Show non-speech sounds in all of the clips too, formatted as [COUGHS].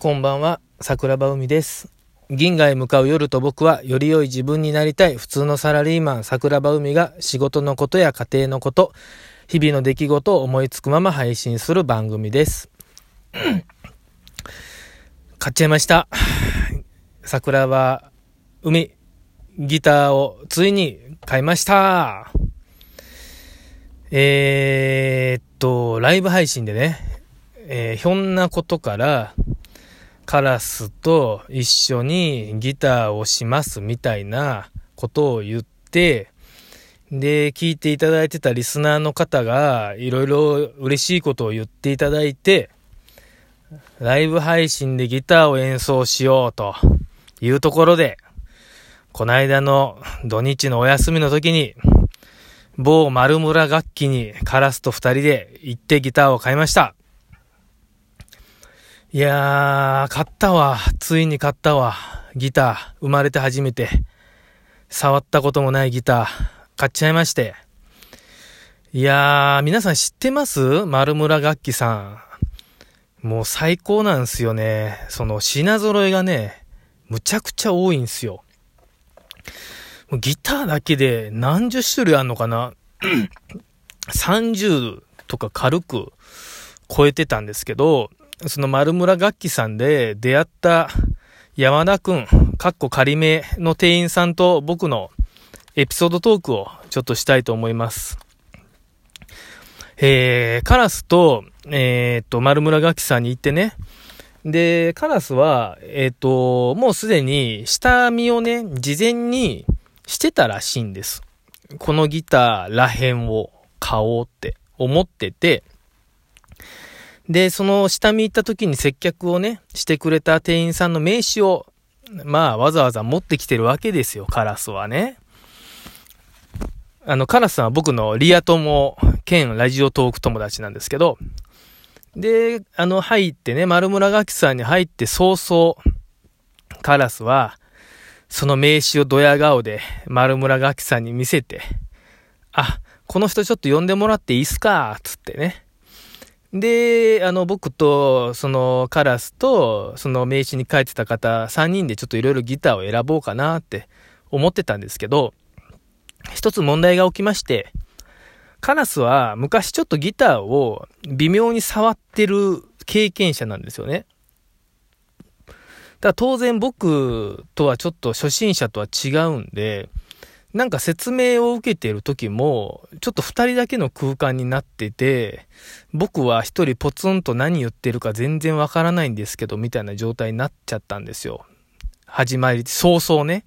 こんばんは、桜庭海です。銀河へ向かう夜と僕は、より良い自分になりたい普通のサラリーマン、桜庭海が仕事のことや家庭のこと、日々の出来事を思いつくまま配信する番組です。[CLEARS THROAT] 買っちゃいました。桜庭海、ギターをついに買いました。えー、っと、ライブ配信でね、えーひょんなことから、カラスと一緒にギターをしますみたいなことを言って、で、聞いていただいてたリスナーの方が、いろいろ嬉しいことを言っていただいて、ライブ配信でギターを演奏しようというところで、この間の土日のお休みの時に、某丸村楽器にカラスと二人で行ってギターを買いました。いやー、買ったわ。ついに買ったわ。ギター。生まれて初めて。触ったこともないギター。買っちゃいまして。いやー、皆さん知ってます？丸村楽器さん。もう最高なんすよね。その品揃えがね、むちゃくちゃ多いんすよ。ギターだけで何十種類あんのかな [COUGHS] ?30 とか軽く超えてたんですけど、その丸村楽器さんで出会った山田くん、かっこ仮名の店員さんと僕のエピソードトークをちょっとしたいと思います。えー、カラスと、えー、っと、丸村楽器さんに行ってね、で、カラスは、え、っと、もうすでに下見をね、事前にしてたらしいんです。このギターらへんを買おうって思ってて、で、その下見行った時に接客をね、してくれた店員さんの名刺を、まあ、わざわざ持ってきてるわけですよ、カラスはね。あの、カラスさんは僕のリア友兼ラジオトーク友達なんですけど、で、あの、入ってね、丸村楽器さんに入って早々、カラスは、その名刺をドヤ顔で丸村楽器さんに見せて、あ、この人ちょっと呼んでもらっていいっすか？つってね。で、あの、僕と、その、カラスと、その名刺に書いてた方、3人でちょっといろいろギターを選ぼうかなって思ってたんですけど、一つ問題が起きまして、カラスは昔ちょっとギターを微妙に触ってる経験者なんですよね。だから当然僕とはちょっと初心者とは違うんで、なんか説明を受けている時も、ちょっと二人だけの空間になってて、僕は一人ポツンと何言ってるか全然わからないんですけど、みたいな状態になっちゃったんですよ。始まり、早々ね。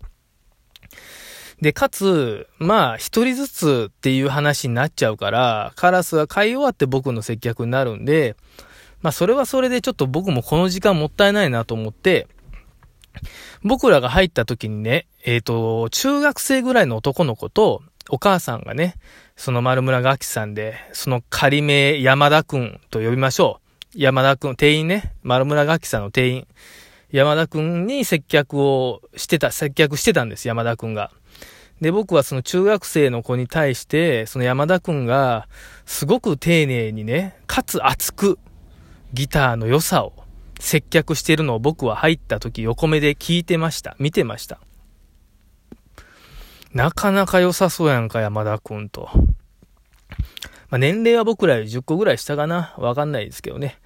で、かつ、まあ、一人ずつっていう話になっちゃうから、カラスが買い終わって僕の接客になるんで、まあ、それはそれでちょっと僕もこの時間もったいないなと思って、僕らが入った時にね、えっ、と、中学生ぐらいの男の子と、お母さんがね、その丸村楽器さんで、その仮名山田くんと呼びましょう。山田くん、店員ね、丸村楽器さんの店員。山田くんに接客をしてた、接客してたんです、山田くんが。で、僕はその中学生の子に対して、その山田くんが、すごく丁寧にね、かつ熱く、ギターの良さを接客してるのを僕は入った時横目で聞いてました。見てました。なかなか良さそうやんか、山田くんと。まあ、年齢は僕らより10個ぐらい下かなわかんないですけどね。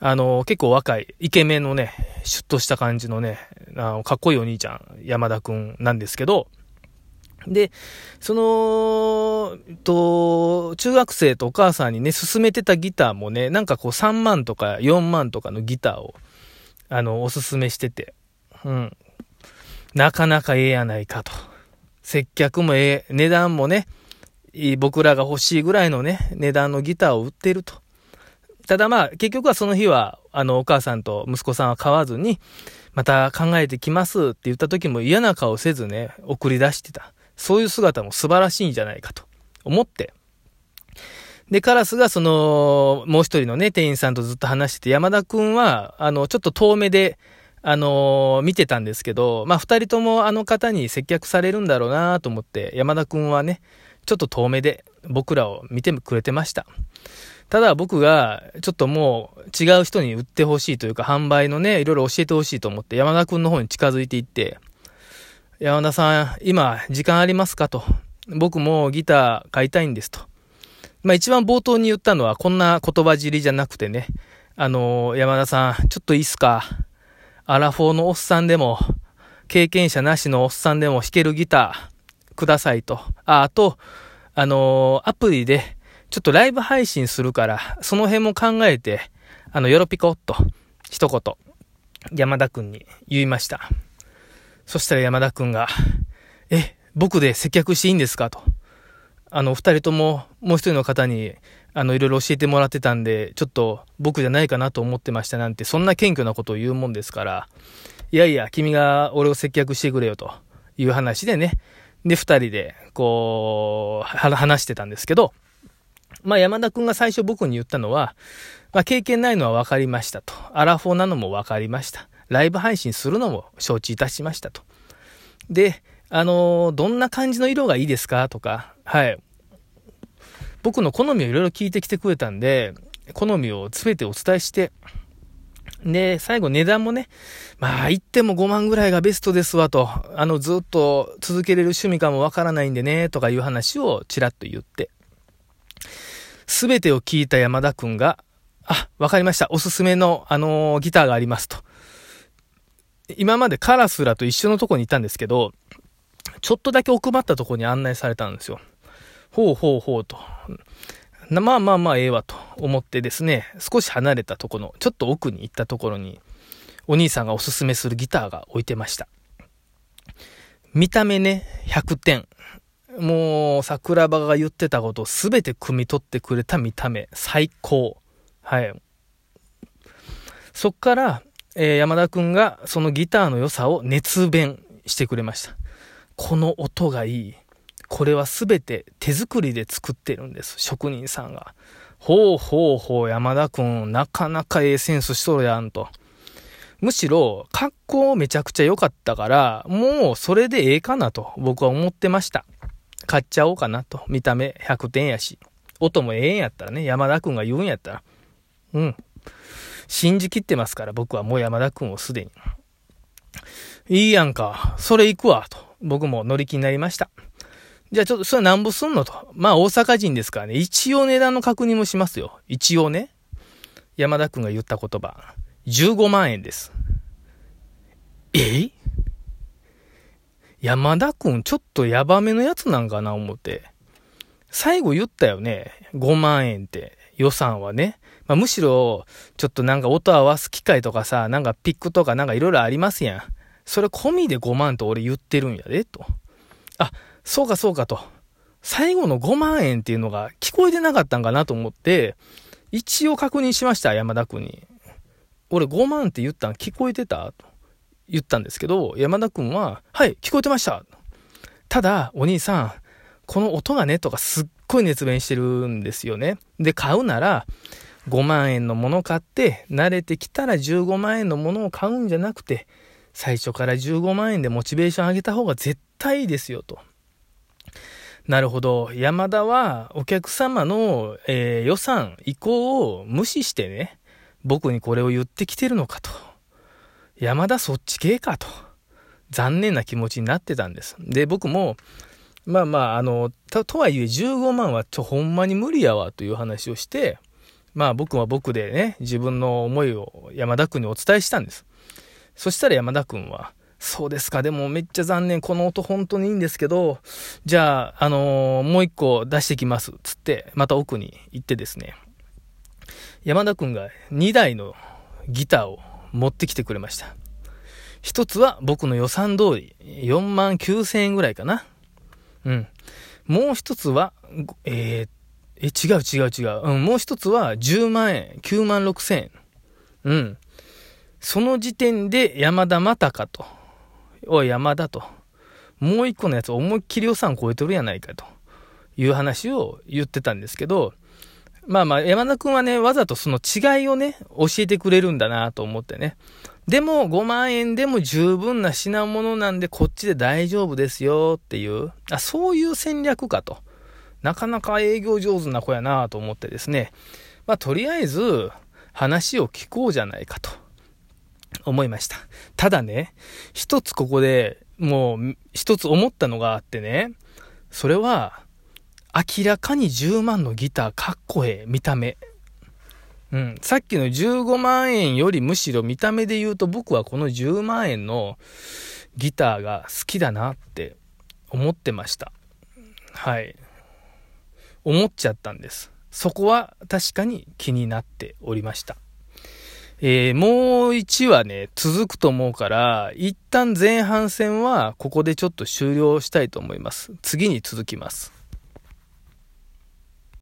あの、結構若い、イケメンのね、シュッとした感じのね、あのかっこいいお兄ちゃん、山田くんなんですけど、で、その、と、中学生とお母さんにね、勧めてたギターもね、なんかこう3万とか4万とかのギターを、あの、おすすめしてて、うん。なかなかええやないかと。接客もええ、値段もね、僕らが欲しいぐらいのね、値段のギターを売ってると。ただまあ、結局はその日は、あの、お母さんと息子さんは買わずに、また考えてきますって言った時も嫌な顔せずね、送り出してた。そういう姿も素晴らしいんじゃないかと思って。で、カラスがその、もう一人のね、店員さんとずっと話してて、山田くんは、あの、ちょっと遠目で、あの見てたんですけど、まあ、二人ともあの方に接客されるんだろうなと思って、山田くんはね、ちょっと遠目で僕らを見てくれてました。ただ僕が、ちょっともう違う人に売ってほしいというか、販売のね、いろいろ教えてほしいと思って、山田くんの方に近づいていって、山田さん、今、時間ありますかと。僕もギター買いたいんですと。まあ一番冒頭に言ったのは、こんな言葉尻じゃなくてね、あのー、山田さん、ちょっといいっすか？アラフォーのおっさんでも、経験者なしのおっさんでも弾けるギターくださいと。あ、あと、あのー、アプリで、ちょっとライブ配信するから、その辺も考えて、あの、よろぴこっと、一言、山田くんに言いました。そしたら山田くんが、え、僕で接客していいんですか？と。あの、二人とも、もう一人の方に、あの、いろいろ教えてもらってたんで、ちょっと僕じゃないかなと思ってましたなんて、そんな謙虚なことを言うもんですから、いやいや、君が俺を接客してくれよという話でね、で、二人で、こう、話してたんですけど、まあ山田くんが最初僕に言ったのは、まあ経験ないのは分かりましたと。アラフォーなのも分かりました。ライブ配信するのも承知いたしましたと。で、あのー、どんな感じの色がいいですかとか、はい。僕の好みをいろいろ聞いてきてくれたんで、好みを全てお伝えして、で、最後値段もね、まあ言っても5万ぐらいがベストですわと、あのずっと続けれる趣味かもわからないんでね、とかいう話をちらっと言って、すべてを聞いた山田くんが、あ、わかりました。おすすめの、あのー、ギターがありますと。今までカラスラと一緒のとこにいたんですけど、ちょっとだけ奥まったとこに案内されたんですよ。ほうほうほうと。まあまあまあええわと思ってですね、少し離れたとこの、ちょっと奥に行ったところに、お兄さんがおすすめするギターが置いてました。見た目ね、100点。もう、桜庭が言ってたことを全て汲み取ってくれた見た目。最高。はい。そっから、えー、山田くんがそのギターの良さを熱弁してくれました。この音がいい。これは全て手作りで作ってるんです。職人さんが。ほうほうほう、山田くん、なかなかええセンスしとるやんと。むしろ、格好めちゃくちゃ良かったから、もうそれでええかなと僕は思ってました。買っちゃおうかなと。見た目100点やし。音もええんやったらね、山田くんが言うんやったら。うん。信じきってますから、僕はもう山田くんをすでに。いいやんか。それ行くわ、と。僕も乗り気になりました。じゃあちょっと、それなんぼすんのと。まあ大阪人ですからね、一応値段の確認もしますよ。一応ね。山田くんが言った言葉。15万円です。え山田くんちょっとヤバめのやつなんかな思って。最後言ったよね。5万円って予算はね。まあ、むしろ、ちょっとなんか音合わす機械とかさ、なんかピックとかなんかいろいろありますやん。それ込みで5万と俺言ってるんやで、と。あ、そうかそうかと。最後の5万円っていうのが聞こえてなかったんかなと思って、一応確認しました、山田くんに。俺5万って言ったん聞こえてた？と。言ったんですけど、山田くんは、はい、聞こえてました。ただ、お兄さん、この音がね、とかすっごい熱弁してるんですよね。で、買うなら、5万円のもの買って、慣れてきたら15万円のものを買うんじゃなくて、最初から15万円でモチベーション上げた方が絶対いいですよ、と。なるほど。山田はお客様の、えー、予算、意向を無視してね、僕にこれを言ってきてるのかと。山田そっち系かと。残念な気持ちになってたんです。で、僕も、まあまあ、あの、とはいえ15万はちょ、ほんまに無理やわという話をして、まあ僕は僕でね、自分の思いを山田君にお伝えしたんです。そしたら山田君は、そうですか、でもめっちゃ残念、この音本当にいいんですけど、じゃあ、あのー、もう一個出してきます、つって、また奥に行ってですね、山田君が2台のギターを持ってきてくれました。一つは僕の予算通り、4万9千円ぐらいかな。うん。もう一つは、えー、え、違う違う違う。うん、もう一つは10万円、9万6千円。うん。その時点で山田またかと。おい、山田と。もう一個のやつ思いっきり予算超えとるやないかという話を言ってたんですけど、まあまあ、山田くんはね、わざとその違いをね、教えてくれるんだなと思ってね。でも、5万円でも十分な品物なんで、こっちで大丈夫ですよっていう、あ、そういう戦略かと。なかなか営業上手な子やなと思ってですね。まあ、とりあえず、話を聞こうじゃないかと、思いました。ただね、一つここでもう、一つ思ったのがあってね、それは、明らかに10万のギターかっこええ、見た目。うん。さっきの15万円よりむしろ見た目で言うと僕はこの10万円のギターが好きだなって思ってました。はい。思っちゃったんです。そこは確かに気になっておりました。えー、もう1話ね、続くと思うから、一旦前半戦はここでちょっと終了したいと思います。次に続きます。